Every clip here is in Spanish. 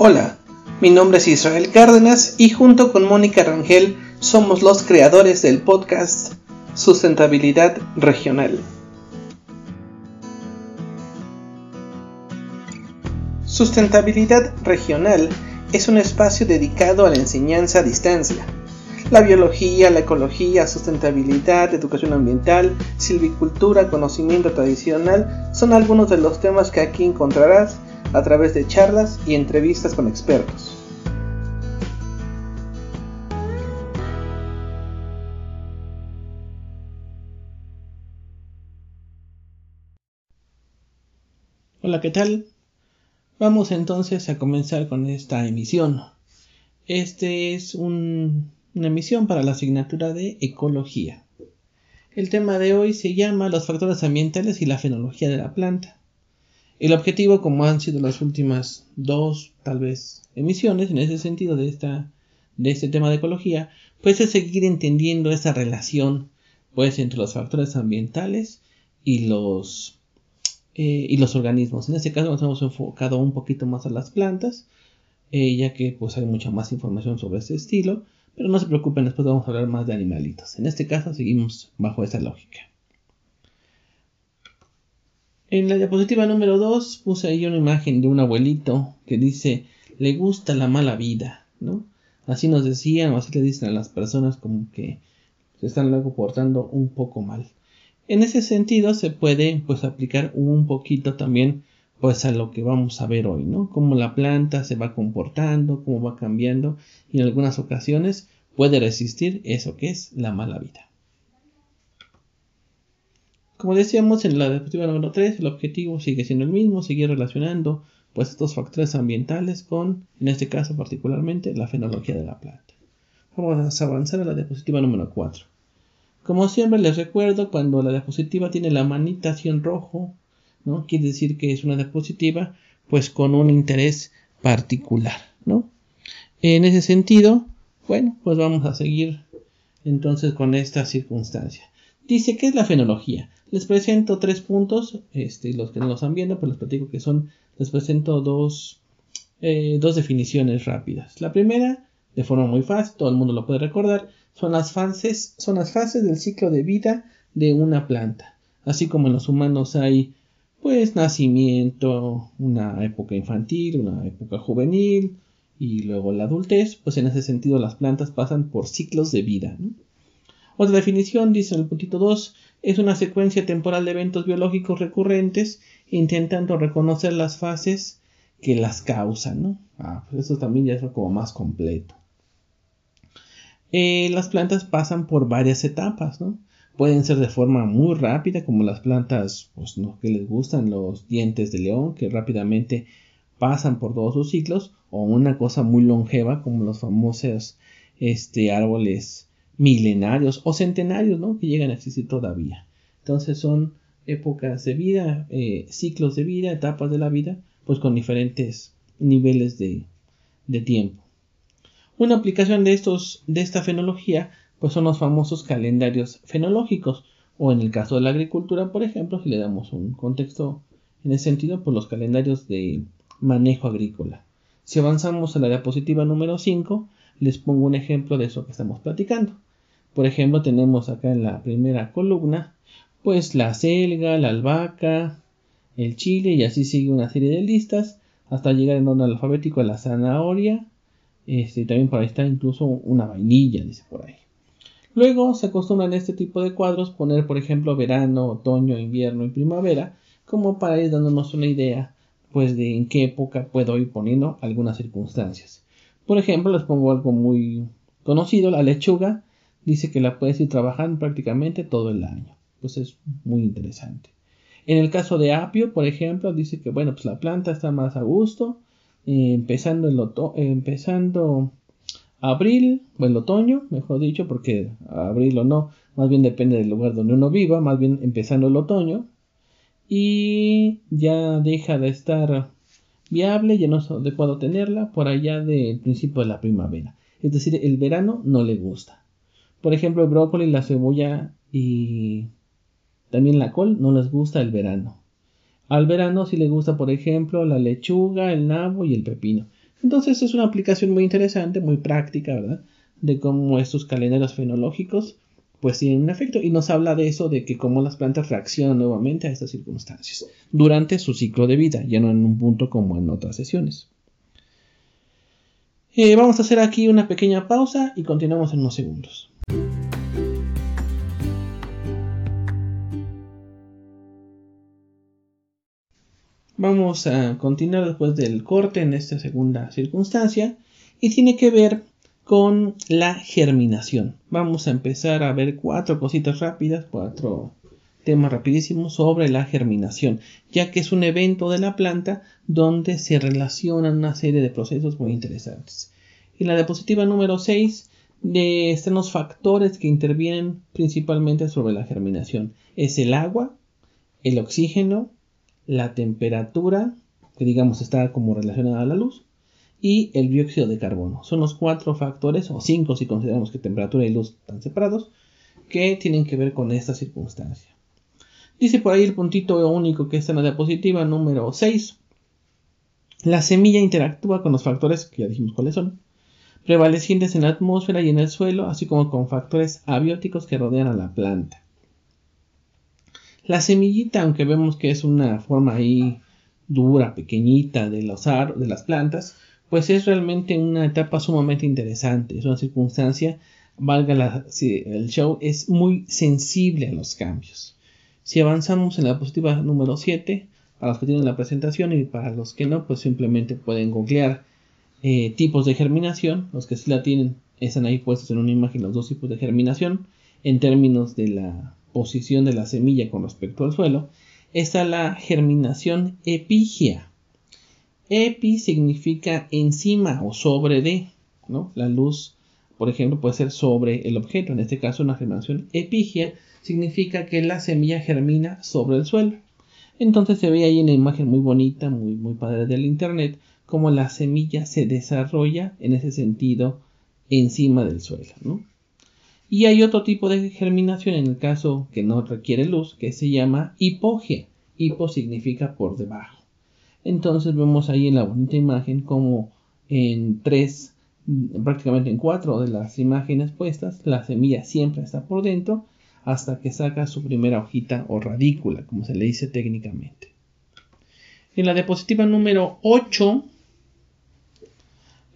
Hola, mi nombre es Israel Cárdenas y junto con Mónica Rangel somos los creadores del podcast Sustentabilidad Regional. Sustentabilidad Regional es un espacio dedicado a la enseñanza a distancia. La biología, la ecología, sustentabilidad, educación ambiental, silvicultura, conocimiento tradicional son algunos de los temas que aquí encontrarás a través de charlas y entrevistas con expertos. Hola, ¿qué tal? Vamos entonces a comenzar con esta emisión. Este es una emisión para la asignatura de ecología. El tema de hoy se llama los factores ambientales y la fenología de la planta. El objetivo, como han sido las últimas dos, tal vez, emisiones en ese sentido de, esta, de este tema de ecología, pues es seguir entendiendo esa relación pues entre los factores ambientales y los, eh, y los organismos. En este caso nos hemos enfocado un poquito más a las plantas, eh, ya que pues hay mucha más información sobre este estilo, pero no se preocupen, después vamos a hablar más de animalitos. En este caso seguimos bajo esa lógica. En la diapositiva número 2 puse ahí una imagen de un abuelito que dice, le gusta la mala vida, ¿no? Así nos decían o así le dicen a las personas como que se están luego un poco mal. En ese sentido se puede pues aplicar un poquito también pues a lo que vamos a ver hoy, ¿no? Cómo la planta se va comportando, cómo va cambiando y en algunas ocasiones puede resistir eso que es la mala vida. Como decíamos en la diapositiva número 3, el objetivo sigue siendo el mismo, seguir relacionando pues estos factores ambientales con, en este caso particularmente, la fenología de la planta. Vamos a avanzar a la diapositiva número 4. Como siempre les recuerdo, cuando la diapositiva tiene la manita así en rojo, ¿no? Quiere decir que es una diapositiva pues con un interés particular, ¿no? En ese sentido, bueno, pues vamos a seguir entonces con esta circunstancia. Dice, ¿qué es la fenología? Les presento tres puntos, este, los que no lo están viendo, pues les platico que son, les presento dos, eh, dos definiciones rápidas. La primera, de forma muy fácil, todo el mundo lo puede recordar, son las fases, son las fases del ciclo de vida de una planta. Así como en los humanos hay, pues, nacimiento, una época infantil, una época juvenil y luego la adultez, pues en ese sentido las plantas pasan por ciclos de vida. Otra definición dice en el puntito 2, es una secuencia temporal de eventos biológicos recurrentes intentando reconocer las fases que las causan, ¿no? Ah, pues eso también ya es como más completo. Eh, las plantas pasan por varias etapas, ¿no? Pueden ser de forma muy rápida, como las plantas pues, que les gustan, los dientes de león, que rápidamente pasan por todos sus ciclos, o una cosa muy longeva, como los famosos este, árboles milenarios o centenarios, ¿no? Que llegan a existir todavía. Entonces son épocas de vida, eh, ciclos de vida, etapas de la vida, pues con diferentes niveles de, de tiempo. Una aplicación de estos, de esta fenología, pues son los famosos calendarios fenológicos, o en el caso de la agricultura, por ejemplo, si le damos un contexto en ese sentido, pues los calendarios de manejo agrícola. Si avanzamos a la diapositiva número 5, les pongo un ejemplo de eso que estamos platicando. Por ejemplo, tenemos acá en la primera columna, pues la selga, la albahaca, el chile y así sigue una serie de listas hasta llegar en orden alfabético a la zanahoria. Este, también por ahí está incluso una vainilla, dice por ahí. Luego se acostumbran en este tipo de cuadros poner, por ejemplo, verano, otoño, invierno y primavera, como para ir dándonos una idea, pues de en qué época puedo ir poniendo algunas circunstancias. Por ejemplo, les pongo algo muy conocido, la lechuga, dice que la puedes ir trabajando prácticamente todo el año. Pues es muy interesante. En el caso de apio, por ejemplo, dice que bueno, pues la planta está más a gusto, eh, empezando el eh, empezando abril o el otoño, mejor dicho, porque abril o no, más bien depende del lugar donde uno viva, más bien empezando el otoño y ya deja de estar viable, ya no es adecuado tenerla por allá del principio de la primavera. Es decir, el verano no le gusta. Por ejemplo, el brócoli, la cebolla y también la col no les gusta el verano. Al verano sí le gusta, por ejemplo, la lechuga, el nabo y el pepino. Entonces es una aplicación muy interesante, muy práctica, ¿verdad? De cómo estos calendarios fenológicos pues tienen un efecto y nos habla de eso, de que cómo las plantas reaccionan nuevamente a estas circunstancias durante su ciclo de vida, ya no en un punto como en otras sesiones. Eh, vamos a hacer aquí una pequeña pausa y continuamos en unos segundos. Vamos a continuar después del corte en esta segunda circunstancia y tiene que ver con la germinación. Vamos a empezar a ver cuatro cositas rápidas, cuatro temas rapidísimos sobre la germinación, ya que es un evento de la planta donde se relacionan una serie de procesos muy interesantes. En la diapositiva número 6 están los factores que intervienen principalmente sobre la germinación. Es el agua, el oxígeno, la temperatura, que digamos está como relacionada a la luz, y el dióxido de carbono. Son los cuatro factores, o cinco si consideramos que temperatura y luz están separados, que tienen que ver con esta circunstancia. Dice por ahí el puntito único que está en la diapositiva número 6. La semilla interactúa con los factores que ya dijimos cuáles son, prevalecientes en la atmósfera y en el suelo, así como con factores abióticos que rodean a la planta. La semillita, aunque vemos que es una forma ahí dura, pequeñita de, los de las plantas, pues es realmente una etapa sumamente interesante. Es una circunstancia, valga el show, es muy sensible a los cambios. Si avanzamos en la diapositiva número 7, para los que tienen la presentación y para los que no, pues simplemente pueden googlear eh, tipos de germinación. Los que sí la tienen están ahí puestos en una imagen los dos tipos de germinación en términos de la posición de la semilla con respecto al suelo, está la germinación epigia. Epi significa encima o sobre de, ¿no? La luz, por ejemplo, puede ser sobre el objeto. En este caso, una germinación epigia significa que la semilla germina sobre el suelo. Entonces se ve ahí una imagen muy bonita, muy, muy padre del internet, como la semilla se desarrolla en ese sentido encima del suelo, ¿no? Y hay otro tipo de germinación en el caso que no requiere luz, que se llama hipogia. Hipo significa por debajo. Entonces vemos ahí en la bonita imagen como en tres, prácticamente en cuatro de las imágenes puestas, la semilla siempre está por dentro hasta que saca su primera hojita o radícula, como se le dice técnicamente. En la diapositiva número 8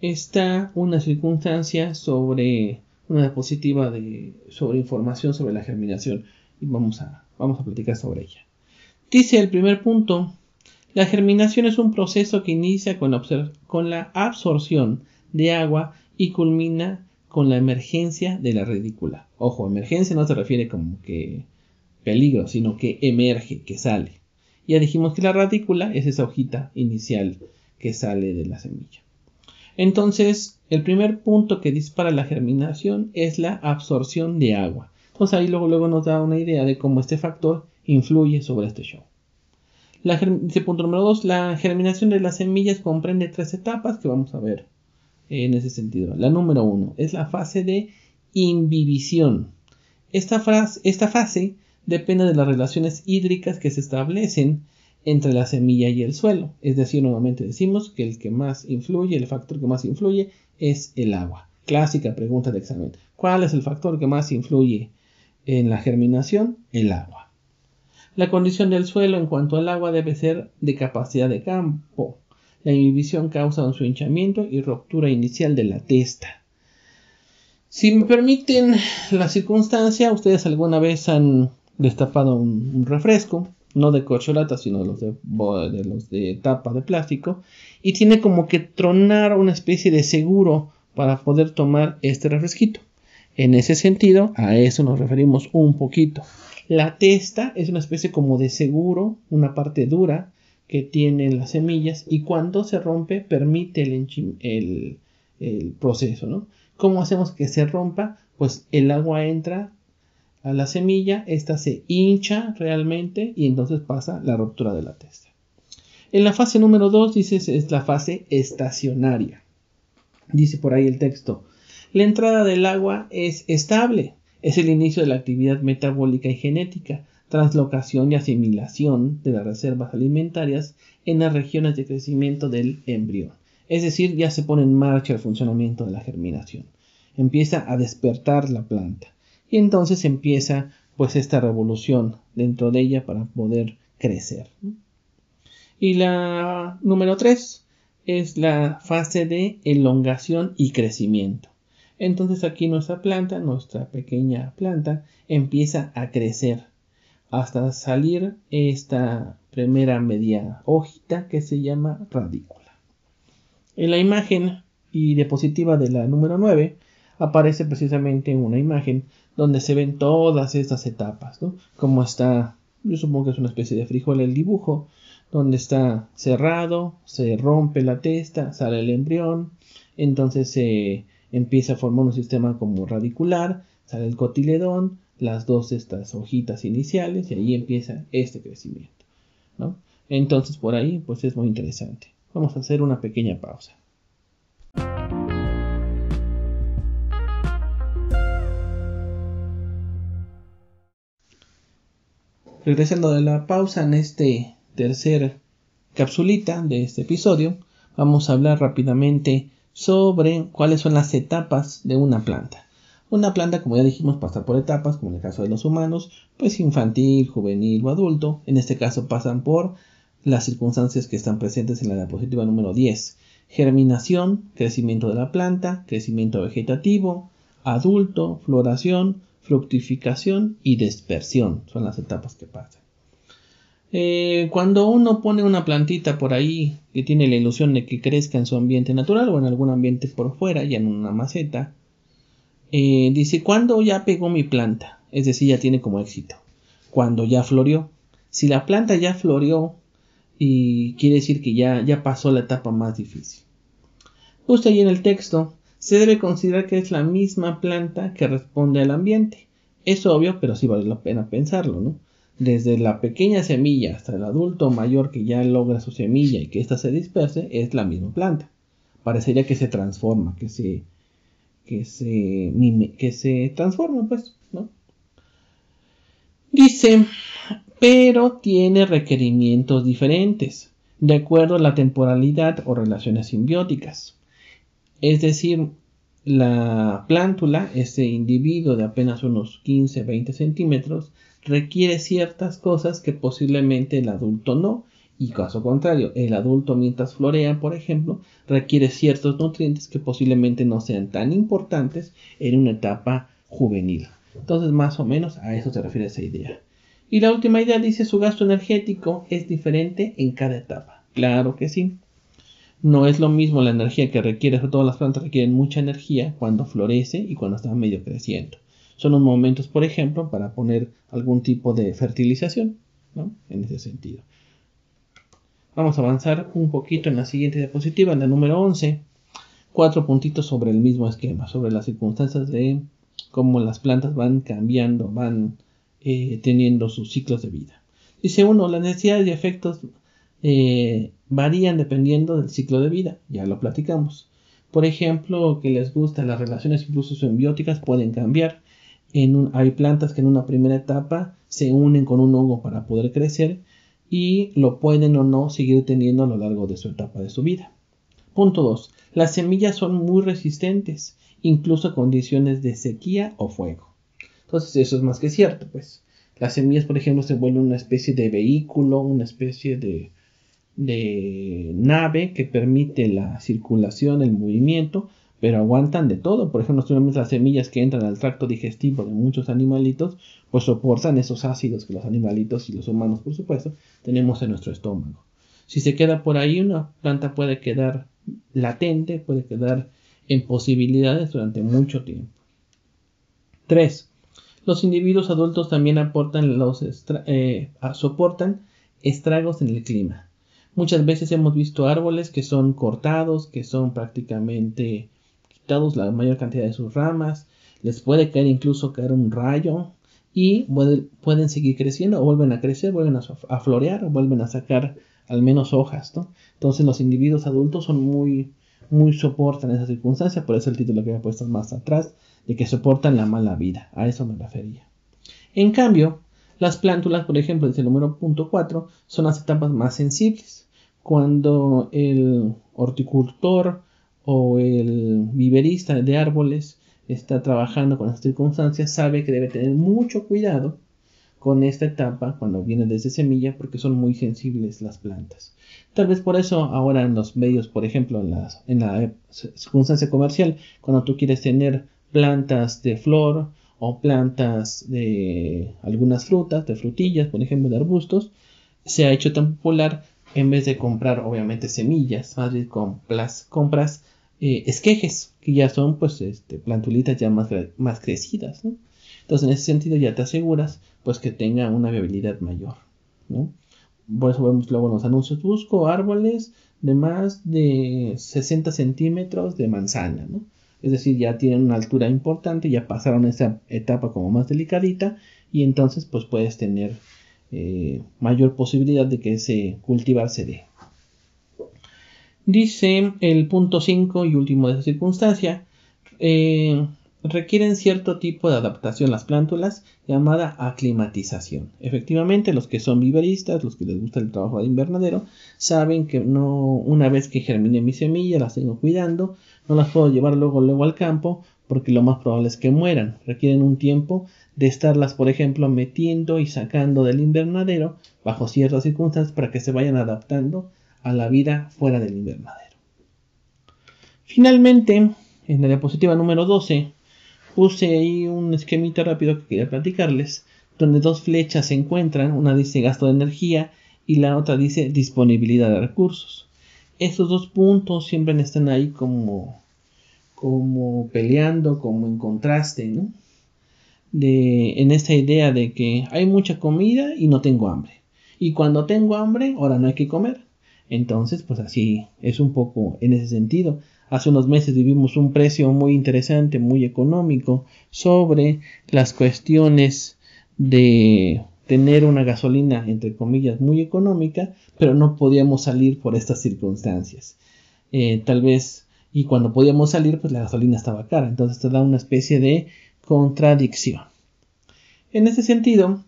está una circunstancia sobre una diapositiva de, sobre información sobre la germinación y vamos a, vamos a platicar sobre ella. Dice el primer punto, la germinación es un proceso que inicia con la, con la absorción de agua y culmina con la emergencia de la radícula. Ojo, emergencia no se refiere como que peligro, sino que emerge, que sale. Ya dijimos que la radícula es esa hojita inicial que sale de la semilla. Entonces, el primer punto que dispara la germinación es la absorción de agua. Entonces ahí luego, nos da una idea de cómo este factor influye sobre este show. La, punto número 2, la germinación de las semillas comprende tres etapas que vamos a ver en ese sentido. La número 1 es la fase de imbibición. Esta fase depende de las relaciones hídricas que se establecen entre la semilla y el suelo. Es decir, nuevamente decimos que el que más influye, el factor que más influye es el agua. Clásica pregunta de examen. ¿Cuál es el factor que más influye en la germinación? El agua. La condición del suelo en cuanto al agua debe ser de capacidad de campo. La inhibición causa un hinchamiento y ruptura inicial de la testa. Si me permiten la circunstancia, ustedes alguna vez han destapado un refresco no de corcholata, sino de los de, de los de tapa de plástico, y tiene como que tronar una especie de seguro para poder tomar este refresquito. En ese sentido, a eso nos referimos un poquito. La testa es una especie como de seguro, una parte dura que tienen las semillas y cuando se rompe permite el, el, el proceso, ¿no? ¿Cómo hacemos que se rompa? Pues el agua entra a la semilla, esta se hincha realmente y entonces pasa la ruptura de la testa. En la fase número 2 dice es la fase estacionaria. Dice por ahí el texto, la entrada del agua es estable, es el inicio de la actividad metabólica y genética, translocación y asimilación de las reservas alimentarias en las regiones de crecimiento del embrión. Es decir, ya se pone en marcha el funcionamiento de la germinación. Empieza a despertar la planta. Y entonces empieza pues esta revolución dentro de ella para poder crecer. Y la número 3 es la fase de elongación y crecimiento. Entonces aquí nuestra planta, nuestra pequeña planta, empieza a crecer hasta salir esta primera media hojita que se llama radícula. En la imagen y diapositiva de la número 9 aparece precisamente una imagen donde se ven todas estas etapas, ¿no? Como está, yo supongo que es una especie de frijol el dibujo, donde está cerrado, se rompe la testa, sale el embrión, entonces se empieza a formar un sistema como radicular, sale el cotiledón, las dos estas hojitas iniciales y ahí empieza este crecimiento. ¿no? Entonces por ahí pues es muy interesante. Vamos a hacer una pequeña pausa. Regresando de la pausa en este tercer capsulita de este episodio, vamos a hablar rápidamente sobre cuáles son las etapas de una planta. Una planta, como ya dijimos, pasa por etapas, como en el caso de los humanos, pues infantil, juvenil o adulto. En este caso pasan por las circunstancias que están presentes en la diapositiva número 10. Germinación, crecimiento de la planta, crecimiento vegetativo, adulto, floración, fructificación y dispersión. Son las etapas que pasan. Eh, cuando uno pone una plantita por ahí que tiene la ilusión de que crezca en su ambiente natural o en algún ambiente por fuera, ya en una maceta, eh, dice, ¿cuándo ya pegó mi planta? Es decir, ya tiene como éxito. Cuando ya floreó. Si la planta ya floreó, y quiere decir que ya, ya pasó la etapa más difícil. Justo ahí en el texto, se debe considerar que es la misma planta que responde al ambiente. Es obvio, pero sí vale la pena pensarlo, ¿no? Desde la pequeña semilla hasta el adulto mayor que ya logra su semilla y que ésta se disperse, es la misma planta. Parecería que se transforma, que se, que se, que se transforma, pues, ¿no? Dice, pero tiene requerimientos diferentes, de acuerdo a la temporalidad o relaciones simbióticas. Es decir, la plántula, ese individuo de apenas unos 15-20 centímetros, requiere ciertas cosas que posiblemente el adulto no. Y caso contrario, el adulto mientras florea, por ejemplo, requiere ciertos nutrientes que posiblemente no sean tan importantes en una etapa juvenil. Entonces, más o menos a eso se refiere esa idea. Y la última idea dice su gasto energético es diferente en cada etapa. Claro que sí. No es lo mismo la energía que requiere, sobre todo las plantas requieren mucha energía cuando florece y cuando está medio creciendo. Son los momentos, por ejemplo, para poner algún tipo de fertilización, ¿no? En ese sentido. Vamos a avanzar un poquito en la siguiente diapositiva, en la número 11. Cuatro puntitos sobre el mismo esquema, sobre las circunstancias de cómo las plantas van cambiando, van eh, teniendo sus ciclos de vida. Dice uno, las necesidades y efectos eh, varían dependiendo del ciclo de vida, ya lo platicamos. Por ejemplo, que les gustan las relaciones incluso simbióticas pueden cambiar hay plantas que en una primera etapa se unen con un hongo para poder crecer y lo pueden o no seguir teniendo a lo largo de su etapa de su vida. Punto 2. Las semillas son muy resistentes, incluso a condiciones de sequía o fuego. Entonces eso es más que cierto, pues. Las semillas, por ejemplo, se vuelven una especie de vehículo, una especie de, de nave que permite la circulación, el movimiento, pero aguantan de todo. Por ejemplo, las semillas que entran al tracto digestivo de muchos animalitos, pues soportan esos ácidos que los animalitos y los humanos, por supuesto, tenemos en nuestro estómago. Si se queda por ahí, una planta puede quedar latente, puede quedar en posibilidades durante mucho tiempo. 3. Los individuos adultos también aportan los eh, soportan estragos en el clima. Muchas veces hemos visto árboles que son cortados, que son prácticamente la mayor cantidad de sus ramas, les puede caer incluso caer un rayo y pueden seguir creciendo o vuelven a crecer, vuelven a, florear o vuelven a sacar al menos hojas. Entonces los individuos adultos son muy, muy soportan esa circunstancia, por eso el título que había puesto más atrás, de que soportan la mala vida, a eso me refería. En cambio, las plántulas, por ejemplo, desde el número punto 4, son las etapas más sensibles. Cuando el horticultor o el viverista de árboles está trabajando con las circunstancias, sabe que debe tener mucho cuidado con esta etapa cuando viene desde semilla porque son muy sensibles las plantas. Tal vez por eso ahora en los medios, por ejemplo, en, las, en la circunstancia comercial, cuando tú quieres tener plantas de flor o plantas de algunas frutas, de frutillas, por ejemplo, de arbustos, se ha hecho tan popular en vez de comprar obviamente semillas, más bien compras, compras eh, esquejes, que ya son pues este, plantulitas ya más, más crecidas. Entonces en ese sentido ya te aseguras pues que tenga una viabilidad mayor. ¿no? Por eso vemos luego en los anuncios, busco árboles de más de 60 centímetros de manzana. ¿no? Es decir, ya tienen una altura importante, ya pasaron esa etapa como más delicadita y entonces pues puedes tener eh, mayor posibilidad de que ese cultivar se dé. Dice el punto 5 y último de esa circunstancia, eh, requieren cierto tipo de adaptación las plántulas llamada aclimatización. Efectivamente, los que son viveristas, los que les gusta el trabajo de invernadero, saben que no una vez que germine mi semilla, las tengo cuidando, no las puedo llevar luego luego al campo porque lo más probable es que mueran. Requieren un tiempo de estarlas, por ejemplo, metiendo y sacando del invernadero bajo ciertas circunstancias para que se vayan adaptando a la vida fuera del invernadero. Finalmente, en la diapositiva número 12, puse ahí un esquemita rápido que quería platicarles, donde dos flechas se encuentran, una dice gasto de energía y la otra dice disponibilidad de recursos. Estos dos puntos siempre están ahí como, como peleando, como en contraste, ¿no? De, en esta idea de que hay mucha comida y no tengo hambre. Y cuando tengo hambre, ahora no hay que comer. Entonces, pues así es un poco en ese sentido. Hace unos meses vivimos un precio muy interesante, muy económico sobre las cuestiones de tener una gasolina, entre comillas, muy económica, pero no podíamos salir por estas circunstancias. Eh, tal vez, y cuando podíamos salir, pues la gasolina estaba cara. Entonces te da una especie de contradicción. En ese sentido,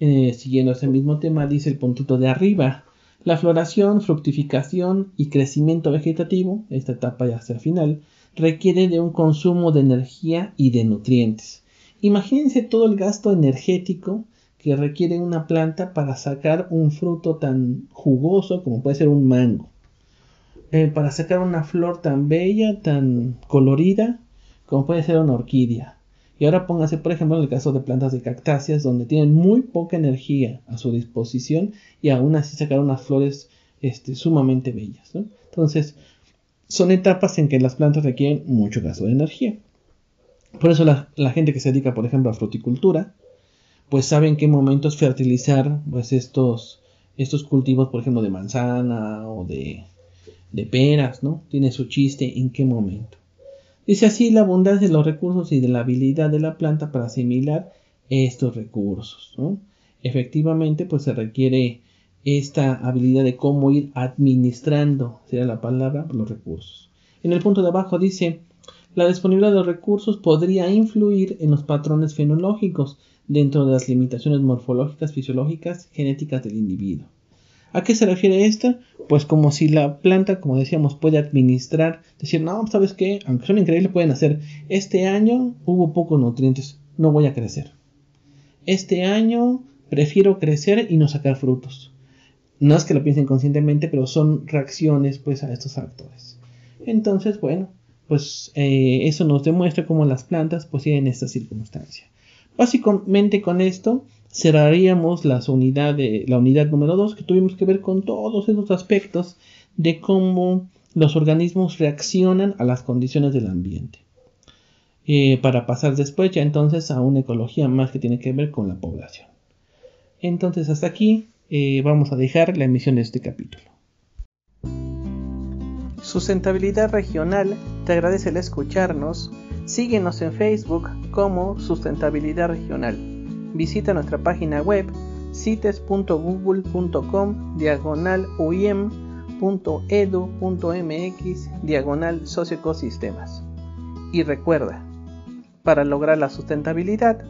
eh, siguiendo ese mismo tema, dice el puntito de arriba, la floración, fructificación y crecimiento vegetativo, esta etapa ya hacia final, requiere de un consumo de energía y de nutrientes. Imagínense todo el gasto energético que requiere una planta para sacar un fruto tan jugoso como puede ser un mango. Eh, para sacar una flor tan bella, tan colorida como puede ser una orquídea. Y ahora póngase, por ejemplo, en el caso de plantas de cactáceas, donde tienen muy poca energía a su disposición y aún así sacar unas flores este, sumamente bellas. Entonces, son etapas en que las plantas requieren mucho gasto de energía. Por eso la, gente que se dedica, por ejemplo, a fruticultura, pues sabe en qué momentos fertilizar pues, estos, estos cultivos, por ejemplo, de manzana o de, de peras, ¿no? Tiene su chiste en qué momento. Dice así la abundancia de los recursos y de la habilidad de la planta para asimilar estos recursos. Efectivamente, pues se requiere esta habilidad de cómo ir administrando, sería la palabra, los recursos. En el punto de abajo dice, la disponibilidad de los recursos podría influir en los patrones fenológicos dentro de las limitaciones morfológicas, fisiológicas, genéticas del individuo. ¿A qué se refiere esto? Pues como si la planta, como decíamos, puede administrar, decir, no, ¿sabes qué? Aunque son increíbles, pueden hacer, este año hubo pocos nutrientes, no voy a crecer. Este año prefiero crecer y no sacar frutos. No es que lo piensen conscientemente, pero son reacciones pues a estos factores. Entonces, bueno, pues eh, eso nos demuestra cómo las plantas pues tienen esta circunstancia. Básicamente con esto cerraríamos la unidad número 2 que tuvimos que ver con todos esos aspectos de cómo los organismos reaccionan a las condiciones del ambiente. Eh, para pasar después ya entonces a una ecología más que tiene que ver con la población. Entonces hasta aquí eh, vamos a dejar la emisión de este capítulo. Sustentabilidad Regional te agradece el escucharnos. Síguenos en Facebook como Sustentabilidad Regional visita nuestra página web cites.google.com diagonal uim.edu.mx diagonal socioecosistemas. Y recuerda, para lograr la sustentabilidad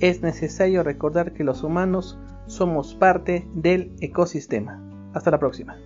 es necesario recordar que los humanos somos parte del ecosistema. Hasta la próxima.